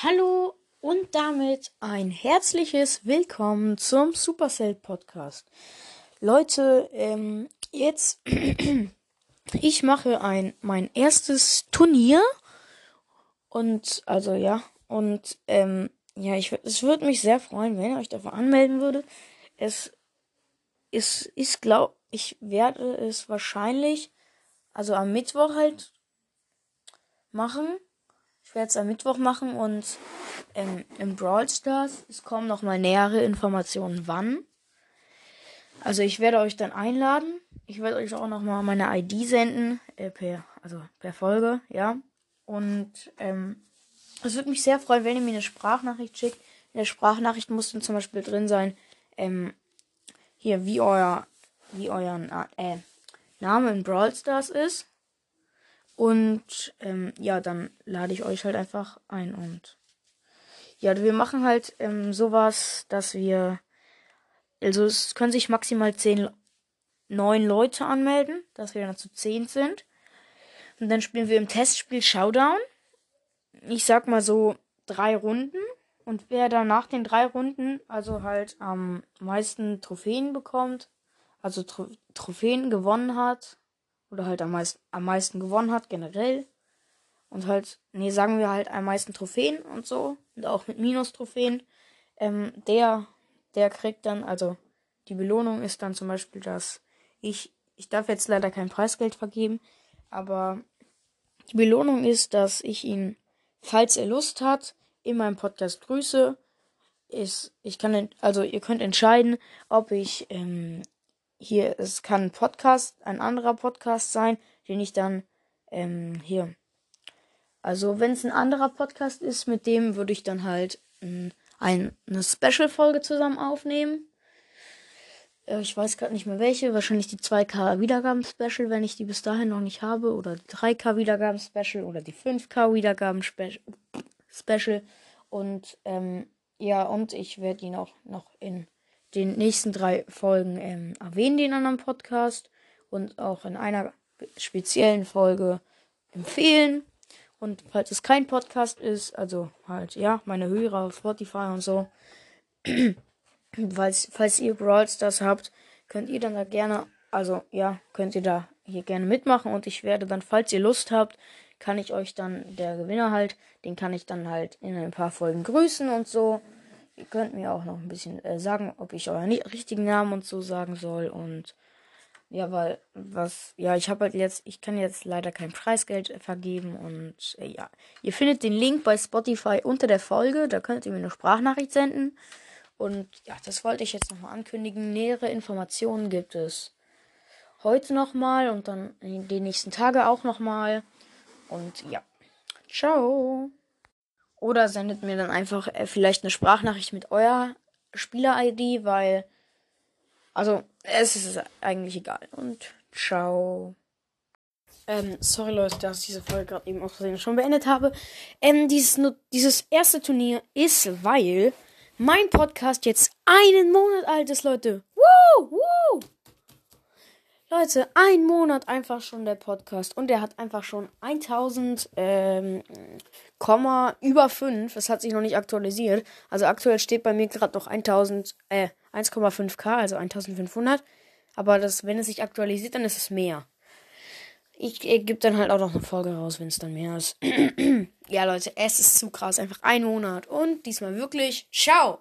Hallo und damit ein herzliches Willkommen zum Supercell Podcast. Leute, ähm, jetzt ich mache ein mein erstes Turnier und also ja und ähm, ja ich es würde mich sehr freuen, wenn ihr euch dafür anmelden würdet. Es ist ist glaub ich werde es wahrscheinlich also am Mittwoch halt machen ich werde es am Mittwoch machen und ähm, im Brawl Stars, es kommen nochmal nähere Informationen wann. Also ich werde euch dann einladen. Ich werde euch auch nochmal meine ID senden, äh, per, also per Folge, ja. Und ähm, es würde mich sehr freuen, wenn ihr mir eine Sprachnachricht schickt. In der Sprachnachricht muss dann zum Beispiel drin sein, ähm, hier, wie euer, wie euer äh, Name in Brawl Stars ist. Und ähm, ja, dann lade ich euch halt einfach ein und ja, wir machen halt ähm, sowas, dass wir also es können sich maximal zehn, neun Leute anmelden, dass wir dann zu zehn sind. Und dann spielen wir im Testspiel Showdown. Ich sag mal so drei Runden. Und wer dann nach den drei Runden also halt am meisten Trophäen bekommt, also Tro Trophäen gewonnen hat, oder halt am meisten, am meisten gewonnen hat, generell. Und halt, nee, sagen wir halt am meisten Trophäen und so. Und auch mit Minus-Trophäen. Ähm, der, der kriegt dann, also die Belohnung ist dann zum Beispiel, dass ich, ich darf jetzt leider kein Preisgeld vergeben, aber die Belohnung ist, dass ich ihn, falls er Lust hat, in meinem Podcast grüße. Ist, ich kann, also ihr könnt entscheiden, ob ich ähm, hier, es kann ein Podcast, ein anderer Podcast sein, den ich dann ähm, hier. Also, wenn es ein anderer Podcast ist, mit dem würde ich dann halt ähm, ein, eine Special-Folge zusammen aufnehmen. Äh, ich weiß gerade nicht mehr welche. Wahrscheinlich die 2K Wiedergaben-Special, wenn ich die bis dahin noch nicht habe. Oder die 3K Wiedergaben-Special oder die 5K Wiedergaben-Special. Und ähm, ja, und ich werde ihn auch noch in den nächsten drei Folgen ähm, erwähnen, den anderen Podcast. Und auch in einer speziellen Folge empfehlen. Und falls es kein Podcast ist, also halt, ja, meine Hörer auf Spotify und so, falls, falls ihr Brawl Stars habt, könnt ihr dann da gerne, also ja, könnt ihr da hier gerne mitmachen und ich werde dann, falls ihr Lust habt, kann ich euch dann, der Gewinner halt, den kann ich dann halt in ein paar Folgen grüßen und so. Ihr könnt mir auch noch ein bisschen äh, sagen, ob ich euren richtigen Namen und so sagen soll. Und ja, weil was, ja, ich habe halt jetzt, ich kann jetzt leider kein Preisgeld vergeben. Und äh, ja, ihr findet den Link bei Spotify unter der Folge. Da könnt ihr mir eine Sprachnachricht senden. Und ja, das wollte ich jetzt nochmal ankündigen. Nähere Informationen gibt es heute nochmal und dann in den nächsten Tagen auch nochmal. Und ja, ciao. Oder sendet mir dann einfach äh, vielleicht eine Sprachnachricht mit eurer Spieler-ID, weil. Also, es ist eigentlich egal. Und ciao. Ähm, sorry Leute, dass ich diese Folge gerade eben aus Versehen schon beendet habe. Ähm, dieses, dieses erste Turnier ist, weil mein Podcast jetzt einen Monat alt ist, Leute. Woo! Woo! Leute, ein Monat einfach schon der Podcast und der hat einfach schon 1000 ähm, Komma über 5. Das hat sich noch nicht aktualisiert. Also aktuell steht bei mir gerade noch 1000 äh 1,5k, also 1500. Aber das, wenn es sich aktualisiert, dann ist es mehr. Ich äh, gebe dann halt auch noch eine Folge raus, wenn es dann mehr ist. ja, Leute, es ist zu krass. Einfach ein Monat. Und diesmal wirklich. Ciao!